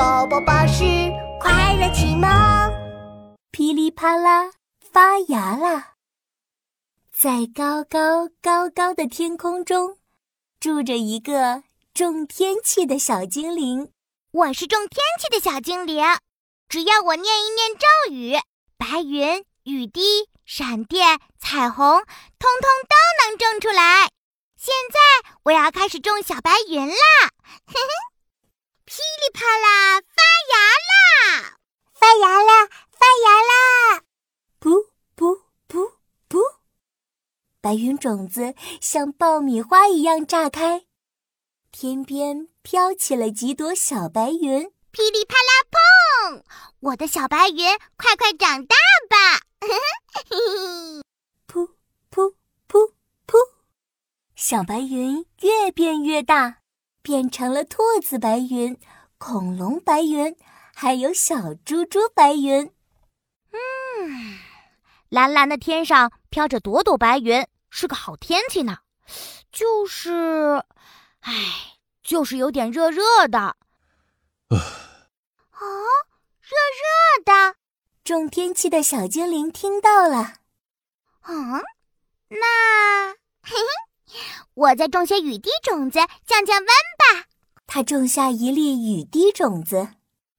宝宝巴士快乐启蒙，噼里啪啦发芽啦！在高高高高的天空中，住着一个种天气的小精灵。我是种天气的小精灵，只要我念一念咒语，白云、雨滴、闪电、彩虹，通通都能种出来。现在我要开始种小白云啦！嘿嘿。噼里啪啦，发芽啦！发芽啦！发芽啦！噗噗噗噗，白云种子像爆米花一样炸开，天边飘起了几朵小白云。噼里啪啦，砰！我的小白云，快快长大吧！噗噗噗噗，小白云越变越大。变成了兔子白云、恐龙白云，还有小猪猪白云。嗯，蓝蓝的天上飘着朵朵白云，是个好天气呢。就是，唉，就是有点热热的。啊，热热的。种天气的小精灵听到了。嗯，那，嘿嘿。我再种些雨滴种子，降降温吧。他种下一粒雨滴种子，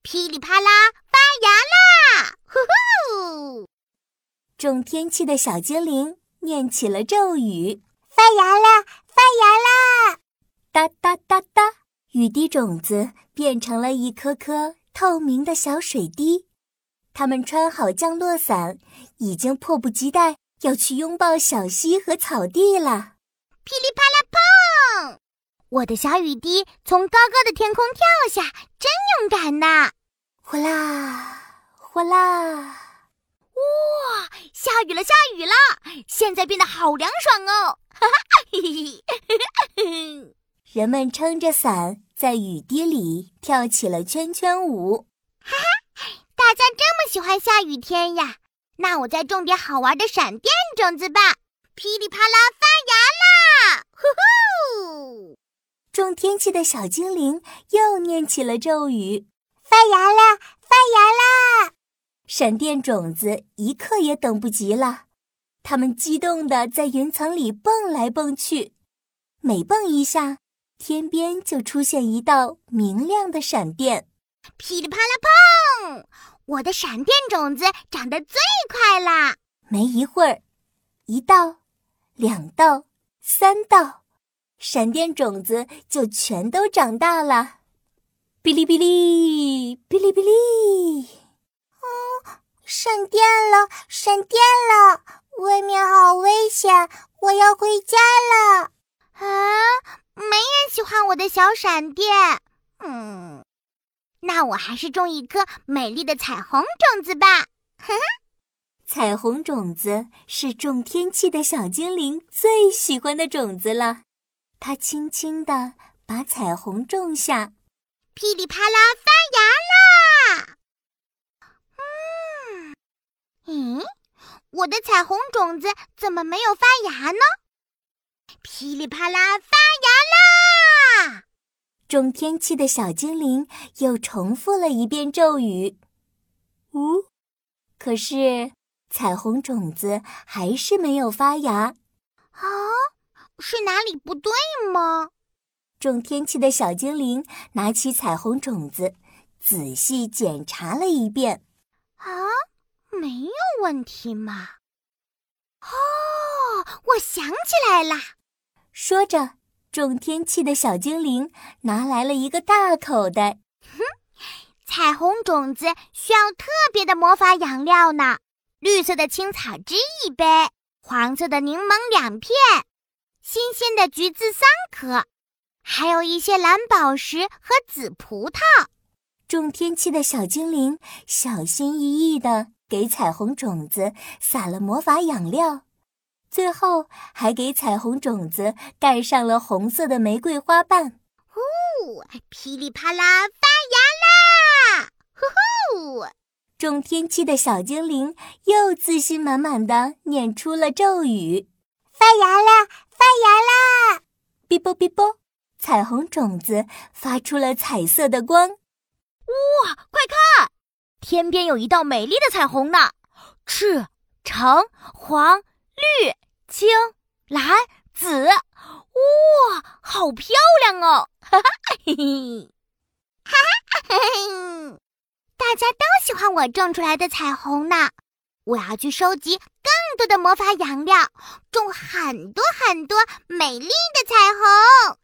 噼里啪啦发芽啦！呼呼！种天气的小精灵念起了咒语：发芽啦，发芽啦！哒哒哒哒，雨滴种子变成了一颗颗透明的小水滴。他们穿好降落伞，已经迫不及待要去拥抱小溪和草地了。噼里啪！我的小雨滴从高高的天空跳下，真勇敢呐！哗啦，哗啦！哇，下雨了，下雨了！现在变得好凉爽哦！哈哈，嘿嘿嘿！人们撑着伞，在雨滴里跳起了圈圈舞。哈哈，大家这么喜欢下雨天呀？那我再种点好玩的闪电种子吧！噼里啪啦，发芽啦！呼呼！种天气的小精灵又念起了咒语：“发芽啦，发芽啦！”闪电种子一刻也等不及了，它们激动地在云层里蹦来蹦去，每蹦一下，天边就出现一道明亮的闪电。噼里啪啦，砰！我的闪电种子长得最快啦！没一会儿，一道，两道。三道，闪电种子就全都长大了。哔哩哔哩，哔哩哔哩。哦，闪电了，闪电了！外面好危险，我要回家了。啊，没人喜欢我的小闪电。嗯，那我还是种一颗美丽的彩虹种子吧。哈哈。彩虹种子是种天气的小精灵最喜欢的种子了。它轻轻地把彩虹种下，噼里啪啦发芽啦！嗯，嗯，我的彩虹种子怎么没有发芽呢？噼里啪啦发芽啦！种天气的小精灵又重复了一遍咒语。呜，可是。彩虹种子还是没有发芽，啊，是哪里不对吗？种天气的小精灵拿起彩虹种子，仔细检查了一遍，啊，没有问题嘛。哦，我想起来啦！说着，种天气的小精灵拿来了一个大口袋。哼，彩虹种子需要特别的魔法养料呢。绿色的青草汁一杯，黄色的柠檬两片，新鲜的橘子三颗，还有一些蓝宝石和紫葡萄。种天气的小精灵小心翼翼地给彩虹种子撒了魔法养料，最后还给彩虹种子盖上了红色的玫瑰花瓣。呼，噼里啪啦发芽啦！呼呼。种天气的小精灵又自信满满的念出了咒语：“发芽啦，芽啦！”哔啵哔啵，彩虹种子发出了彩色的光。哇，快看，天边有一道美丽的彩虹呢！赤、橙、黄、绿、青、蓝、紫，哇，好漂亮哦！哈哈嘿嘿，哈哈嘿嘿，大家都喜欢我种出来的彩虹呢。我要去收集更更多的魔法养料，种很多很多美丽的彩虹。